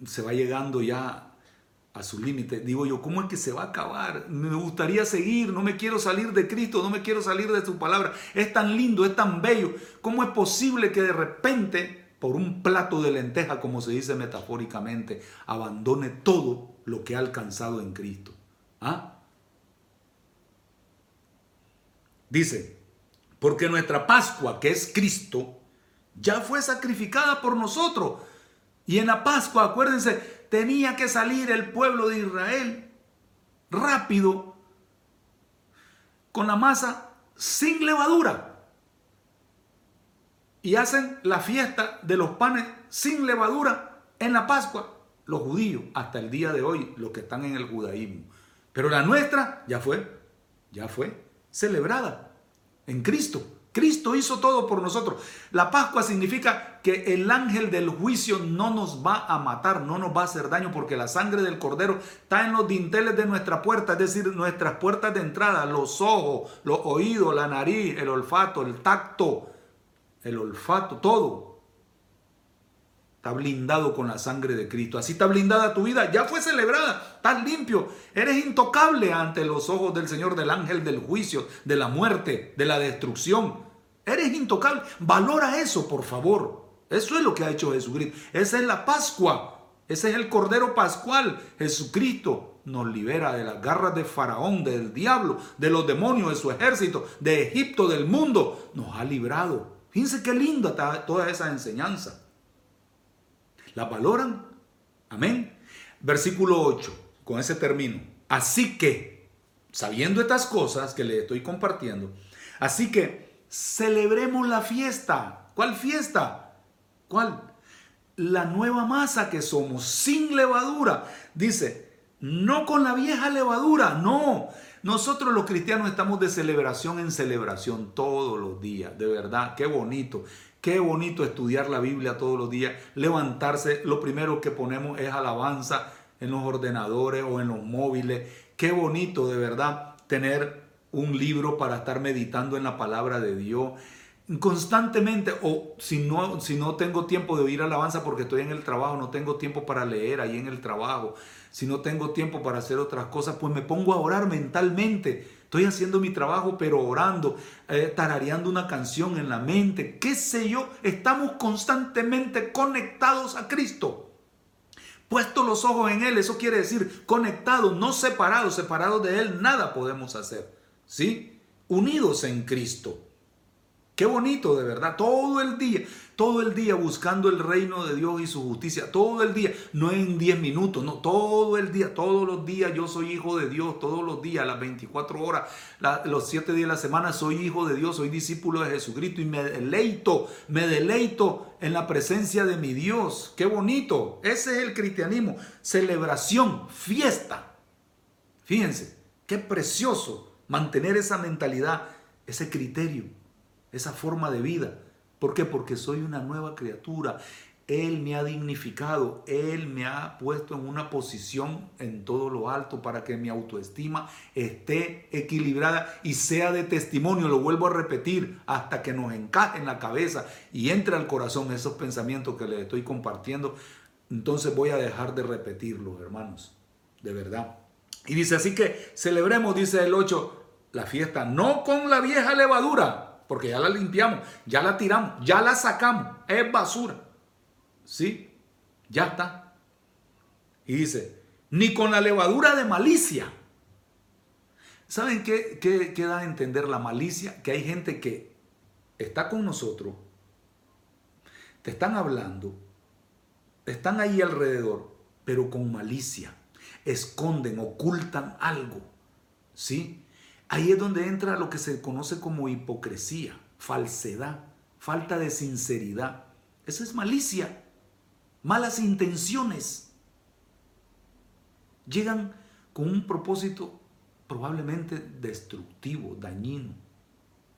se va llegando ya a su límite. Digo yo, ¿cómo es que se va a acabar? Me gustaría seguir, no me quiero salir de Cristo, no me quiero salir de su palabra. Es tan lindo, es tan bello. ¿Cómo es posible que de repente, por un plato de lenteja, como se dice metafóricamente, abandone todo lo que ha alcanzado en Cristo? ¿Ah? Dice, porque nuestra Pascua, que es Cristo, ya fue sacrificada por nosotros. Y en la Pascua, acuérdense, tenía que salir el pueblo de Israel rápido con la masa sin levadura. Y hacen la fiesta de los panes sin levadura en la Pascua. Los judíos, hasta el día de hoy, los que están en el judaísmo. Pero la nuestra ya fue, ya fue celebrada en Cristo. Cristo hizo todo por nosotros. La Pascua significa que el ángel del juicio no nos va a matar, no nos va a hacer daño, porque la sangre del cordero está en los dinteles de nuestra puerta, es decir, nuestras puertas de entrada, los ojos, los oídos, la nariz, el olfato, el tacto, el olfato, todo. Está blindado con la sangre de Cristo. Así está blindada tu vida. Ya fue celebrada. Estás limpio. Eres intocable ante los ojos del Señor, del ángel del juicio, de la muerte, de la destrucción. Eres intocable. Valora eso, por favor. Eso es lo que ha hecho Jesucristo. Esa es la Pascua. Ese es el Cordero Pascual. Jesucristo nos libera de las garras de Faraón, del diablo, de los demonios, de su ejército, de Egipto, del mundo. Nos ha librado. Fíjense qué linda está toda esa enseñanza. ¿La valoran? Amén. Versículo 8. Con ese término. Así que, sabiendo estas cosas que le estoy compartiendo, así que celebremos la fiesta. ¿Cuál fiesta? ¿Cuál? La nueva masa que somos, sin levadura. Dice, no con la vieja levadura, no. Nosotros los cristianos estamos de celebración en celebración todos los días, de verdad, qué bonito. Qué bonito estudiar la Biblia todos los días, levantarse, lo primero que ponemos es alabanza en los ordenadores o en los móviles. Qué bonito de verdad tener un libro para estar meditando en la palabra de Dios constantemente o si no si no tengo tiempo de oír alabanza porque estoy en el trabajo, no tengo tiempo para leer ahí en el trabajo, si no tengo tiempo para hacer otras cosas, pues me pongo a orar mentalmente. Estoy haciendo mi trabajo, pero orando, eh, tarareando una canción en la mente, qué sé yo. Estamos constantemente conectados a Cristo. Puesto los ojos en Él, eso quiere decir conectados, no separados, separados de Él, nada podemos hacer. ¿sí? Unidos en Cristo. Qué bonito, de verdad. Todo el día, todo el día buscando el reino de Dios y su justicia. Todo el día, no en 10 minutos, no, todo el día, todos los días yo soy hijo de Dios, todos los días, las 24 horas, los 7 días de la semana soy hijo de Dios, soy discípulo de Jesucristo y me deleito, me deleito en la presencia de mi Dios. Qué bonito. Ese es el cristianismo. Celebración, fiesta. Fíjense, qué precioso mantener esa mentalidad, ese criterio, esa forma de vida. ¿Por qué? Porque soy una nueva criatura. Él me ha dignificado, Él me ha puesto en una posición en todo lo alto para que mi autoestima esté equilibrada y sea de testimonio. Lo vuelvo a repetir hasta que nos encaje en la cabeza y entre al corazón esos pensamientos que les estoy compartiendo. Entonces voy a dejar de repetirlos, hermanos, de verdad. Y dice, así que celebremos, dice el 8, la fiesta no con la vieja levadura, porque ya la limpiamos, ya la tiramos, ya la sacamos, es basura. ¿Sí? Ya está. Y dice, ni con la levadura de malicia. ¿Saben qué, qué, da a entender la malicia? Que hay gente que está con nosotros, te están hablando, están ahí alrededor, pero con malicia. Esconden, ocultan algo. ¿Sí? Ahí es donde entra lo que se conoce como hipocresía, falsedad, falta de sinceridad. Eso es malicia, malas intenciones. Llegan con un propósito probablemente destructivo, dañino.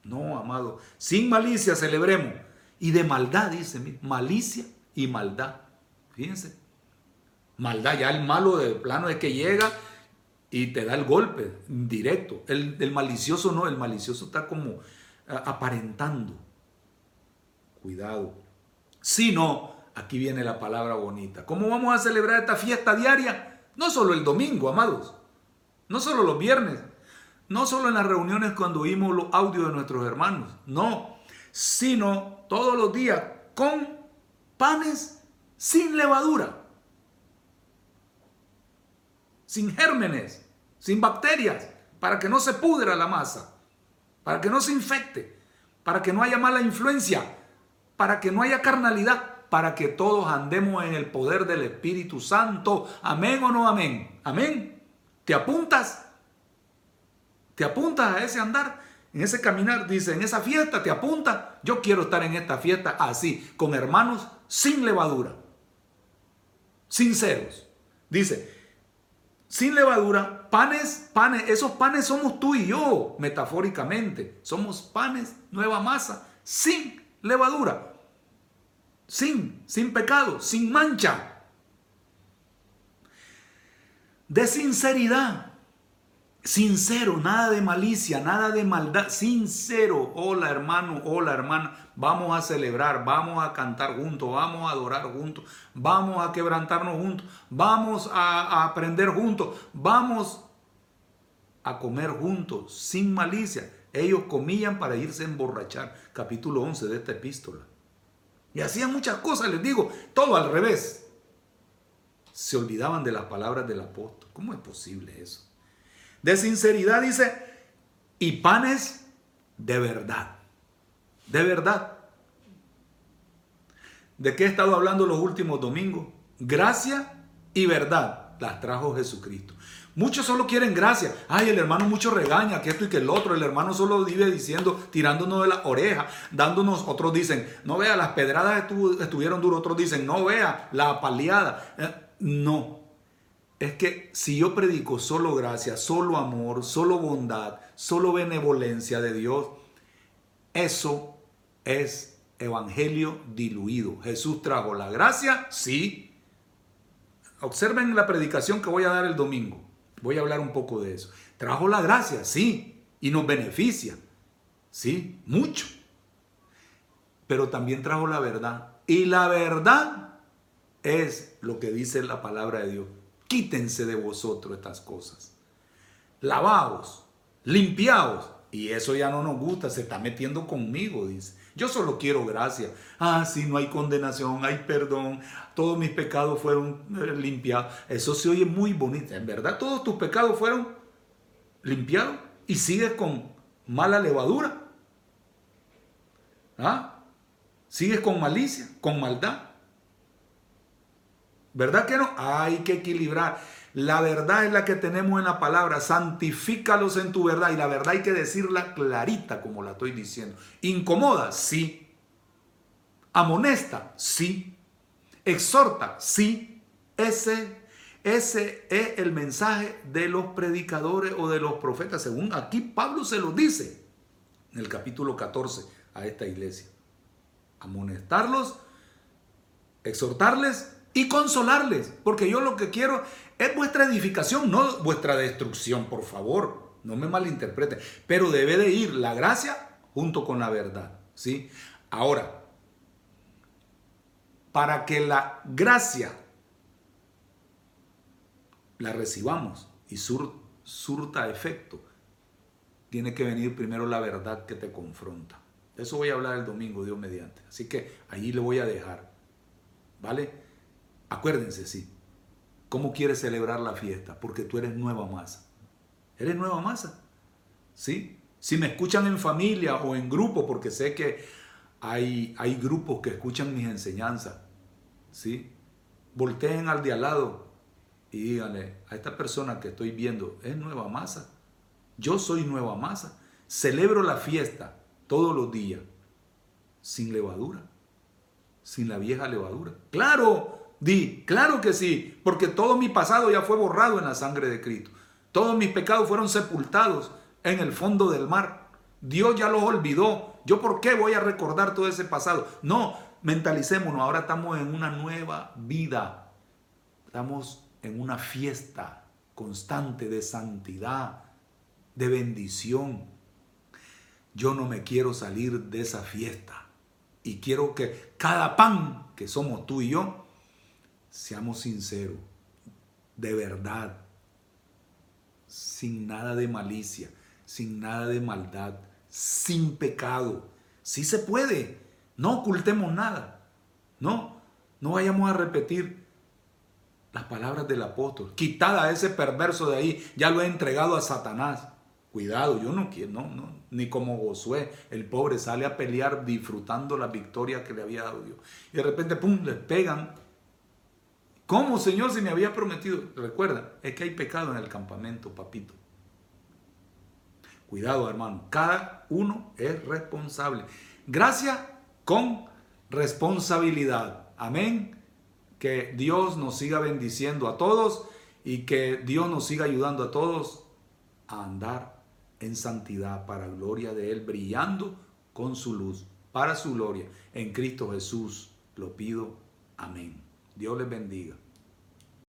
No, amado, sin malicia celebremos. Y de maldad, dice, malicia y maldad. Fíjense, maldad, ya el malo de plano es que llega y te da el golpe directo. El, el malicioso no, el malicioso está como aparentando. Cuidado. Si no, aquí viene la palabra bonita. ¿Cómo vamos a celebrar esta fiesta diaria? No solo el domingo, amados. No solo los viernes. No solo en las reuniones cuando oímos los audios de nuestros hermanos. No. Sino todos los días con panes sin levadura. Sin gérmenes. Sin bacterias. Para que no se pudra la masa. Para que no se infecte. Para que no haya mala influencia. Para que no haya carnalidad para que todos andemos en el poder del Espíritu Santo. Amén o no amén. Amén. ¿Te apuntas? ¿Te apuntas a ese andar? En ese caminar, dice, en esa fiesta, ¿te apuntas? Yo quiero estar en esta fiesta así, con hermanos sin levadura, sinceros. Dice, sin levadura, panes, panes, esos panes somos tú y yo, metafóricamente. Somos panes, nueva masa, sin levadura sin, sin pecado, sin mancha. De sinceridad, sincero, nada de malicia, nada de maldad, sincero. Hola hermano, hola hermana, vamos a celebrar, vamos a cantar juntos, vamos a adorar juntos, vamos a quebrantarnos juntos, vamos a, aprender juntos, vamos a comer juntos, sin malicia. Ellos comían para irse a emborrachar. Capítulo 11 de esta epístola. Y hacían muchas cosas, les digo, todo al revés. Se olvidaban de las palabras del apóstol. ¿Cómo es posible eso? De sinceridad dice, y panes de verdad. De verdad. ¿De qué he estado hablando los últimos domingos? Gracia y verdad las trajo Jesucristo. Muchos solo quieren gracia. Ay, el hermano mucho regaña, que esto y que el otro. El hermano solo vive diciendo, tirándonos de la oreja, dándonos, otros dicen, no vea, las pedradas estuvieron duras. Otros dicen, no vea, la paliada. Eh, no. Es que si yo predico solo gracia, solo amor, solo bondad, solo benevolencia de Dios, eso es evangelio diluido. Jesús trajo la gracia, sí. Observen la predicación que voy a dar el domingo. Voy a hablar un poco de eso. Trajo la gracia, sí, y nos beneficia, sí, mucho. Pero también trajo la verdad. Y la verdad es lo que dice la palabra de Dios. Quítense de vosotros estas cosas. Lavaos, limpiaos. Y eso ya no nos gusta, se está metiendo conmigo, dice. Yo solo quiero gracia. Ah, sí, no hay condenación, hay perdón. Todos mis pecados fueron eh, limpiados. Eso se oye muy bonito. En verdad, todos tus pecados fueron limpiados y sigues con mala levadura. ¿Ah? Sigues con malicia, con maldad. ¿Verdad que no? Hay que equilibrar. La verdad es la que tenemos en la palabra. Santifícalos en tu verdad. Y la verdad hay que decirla clarita, como la estoy diciendo. Incomoda, sí. Amonesta, sí. Exhorta, sí. Ese, ese es el mensaje de los predicadores o de los profetas. Según aquí Pablo se lo dice en el capítulo 14 a esta iglesia. Amonestarlos, exhortarles y consolarles. Porque yo lo que quiero es vuestra edificación, no vuestra destrucción, por favor. No me malinterpreten. Pero debe de ir la gracia junto con la verdad. ¿sí? Ahora, para que la gracia la recibamos y surta efecto, tiene que venir primero la verdad que te confronta. Eso voy a hablar el domingo, Dios mediante. Así que allí le voy a dejar. ¿Vale? Acuérdense, sí ¿Cómo quieres celebrar la fiesta? Porque tú eres nueva masa. Eres nueva masa. ¿Sí? Si me escuchan en familia o en grupo, porque sé que hay, hay grupos que escuchan mis enseñanzas, ¿sí? Volteen al de al lado y díganle a esta persona que estoy viendo, es nueva masa. Yo soy nueva masa. Celebro la fiesta todos los días sin levadura, sin la vieja levadura. Claro, di, claro que sí, porque todo mi pasado ya fue borrado en la sangre de Cristo. Todos mis pecados fueron sepultados en el fondo del mar. Dios ya los olvidó. ¿Yo por qué voy a recordar todo ese pasado? No, mentalicémonos, ahora estamos en una nueva vida. Estamos en una fiesta constante de santidad, de bendición. Yo no me quiero salir de esa fiesta. Y quiero que cada pan que somos tú y yo, seamos sinceros, de verdad, sin nada de malicia, sin nada de maldad, sin pecado. Sí se puede. No ocultemos nada. No, no vayamos a repetir las palabras del apóstol. Quitada a ese perverso de ahí, ya lo he entregado a Satanás. Cuidado, yo no quiero, no, no, ni como Josué, el pobre sale a pelear disfrutando la victoria que le había dado Dios. Y de repente, pum, les pegan. ¿Cómo, Señor, si me había prometido? Recuerda, es que hay pecado en el campamento, papito. Cuidado, hermano, cada uno es responsable. Gracias con responsabilidad. Amén. Que Dios nos siga bendiciendo a todos y que Dios nos siga ayudando a todos a andar en santidad para gloria de Él, brillando con su luz, para su gloria. En Cristo Jesús lo pido. Amén. Dios les bendiga.